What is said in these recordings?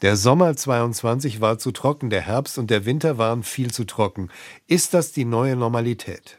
Der Sommer 22 war zu trocken, der Herbst und der Winter waren viel zu trocken. Ist das die neue Normalität?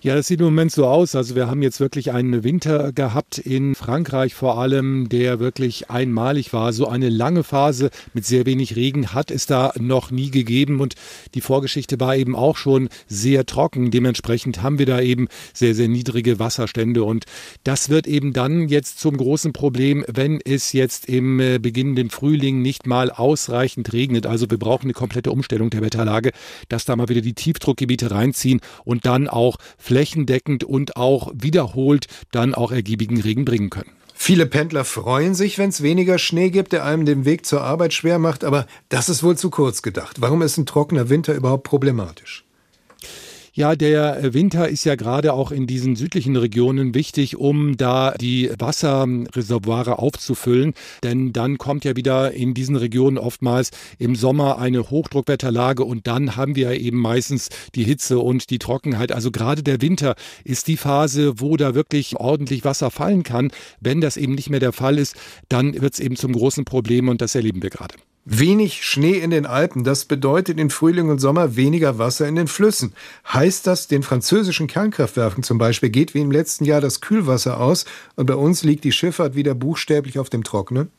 Ja, das sieht im Moment so aus. Also wir haben jetzt wirklich einen Winter gehabt in Frankreich vor allem, der wirklich einmalig war. So eine lange Phase mit sehr wenig Regen hat es da noch nie gegeben und die Vorgeschichte war eben auch schon sehr trocken. Dementsprechend haben wir da eben sehr, sehr niedrige Wasserstände und das wird eben dann jetzt zum großen Problem, wenn es jetzt im äh, beginnenden Frühling nicht mal ausreichend regnet. Also wir brauchen eine komplette Umstellung der Wetterlage, dass da mal wieder die Tiefdruckgebiete reinziehen und dann auch flächendeckend und auch wiederholt dann auch ergiebigen Regen bringen können. Viele Pendler freuen sich, wenn es weniger Schnee gibt, der einem den Weg zur Arbeit schwer macht, aber das ist wohl zu kurz gedacht. Warum ist ein trockener Winter überhaupt problematisch? Ja, der Winter ist ja gerade auch in diesen südlichen Regionen wichtig, um da die Wasserreservoire aufzufüllen. Denn dann kommt ja wieder in diesen Regionen oftmals im Sommer eine Hochdruckwetterlage und dann haben wir eben meistens die Hitze und die Trockenheit. Also gerade der Winter ist die Phase, wo da wirklich ordentlich Wasser fallen kann. Wenn das eben nicht mehr der Fall ist, dann wird es eben zum großen Problem und das erleben wir gerade. Wenig Schnee in den Alpen, das bedeutet in Frühling und Sommer weniger Wasser in den Flüssen. Heißt das, den französischen Kernkraftwerken zum Beispiel geht wie im letzten Jahr das Kühlwasser aus und bei uns liegt die Schifffahrt wieder buchstäblich auf dem Trockenen?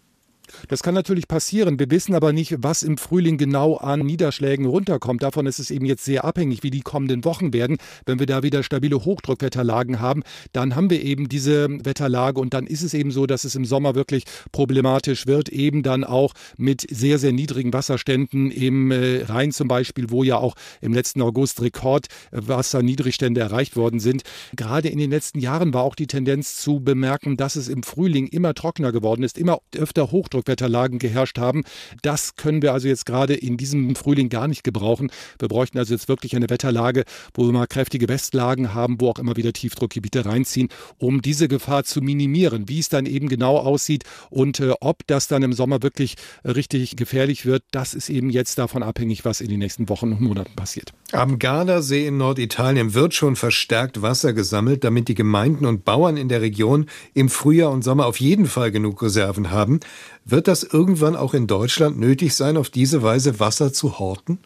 Das kann natürlich passieren. Wir wissen aber nicht, was im Frühling genau an Niederschlägen runterkommt. Davon ist es eben jetzt sehr abhängig, wie die kommenden Wochen werden. Wenn wir da wieder stabile Hochdruckwetterlagen haben, dann haben wir eben diese Wetterlage und dann ist es eben so, dass es im Sommer wirklich problematisch wird, eben dann auch mit sehr, sehr niedrigen Wasserständen im äh, Rhein zum Beispiel, wo ja auch im letzten August Rekordwasserniedrigstände erreicht worden sind. Gerade in den letzten Jahren war auch die Tendenz zu bemerken, dass es im Frühling immer trockener geworden ist, immer öfter Hochdruck Hochdruckwetterlagen geherrscht haben. Das können wir also jetzt gerade in diesem Frühling gar nicht gebrauchen. Wir bräuchten also jetzt wirklich eine Wetterlage, wo wir mal kräftige Westlagen haben, wo auch immer wieder Tiefdruckgebiete reinziehen, um diese Gefahr zu minimieren. Wie es dann eben genau aussieht und äh, ob das dann im Sommer wirklich äh, richtig gefährlich wird, das ist eben jetzt davon abhängig, was in den nächsten Wochen und Monaten passiert. Am Gardasee in Norditalien wird schon verstärkt Wasser gesammelt, damit die Gemeinden und Bauern in der Region im Frühjahr und Sommer auf jeden Fall genug Reserven haben. Wird das irgendwann auch in Deutschland nötig sein, auf diese Weise Wasser zu horten?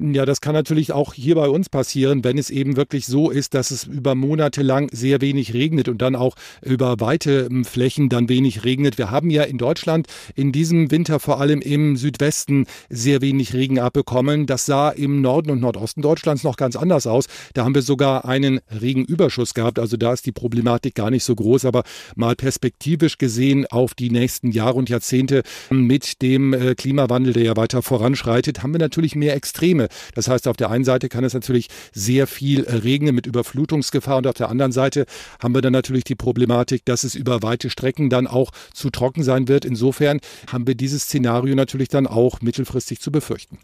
Ja, das kann natürlich auch hier bei uns passieren, wenn es eben wirklich so ist, dass es über Monate lang sehr wenig regnet und dann auch über weite ähm, Flächen dann wenig regnet. Wir haben ja in Deutschland in diesem Winter vor allem im Südwesten sehr wenig Regen abbekommen. Das sah im Norden und Nordosten Deutschlands noch ganz anders aus. Da haben wir sogar einen Regenüberschuss gehabt. Also da ist die Problematik gar nicht so groß, aber mal perspektivisch gesehen auf die nächsten Jahre und Jahrzehnte mit dem äh, Klimawandel, der ja weiter voranschreitet, haben wir natürlich mehr Extreme. Das heißt, auf der einen Seite kann es natürlich sehr viel äh, regnen mit Überflutungsgefahr und auf der anderen Seite haben wir dann natürlich die Problematik, dass es über weite Strecken dann auch zu trocken sein wird. Insofern haben wir dieses Szenario natürlich dann auch mittelfristig zu befürchten.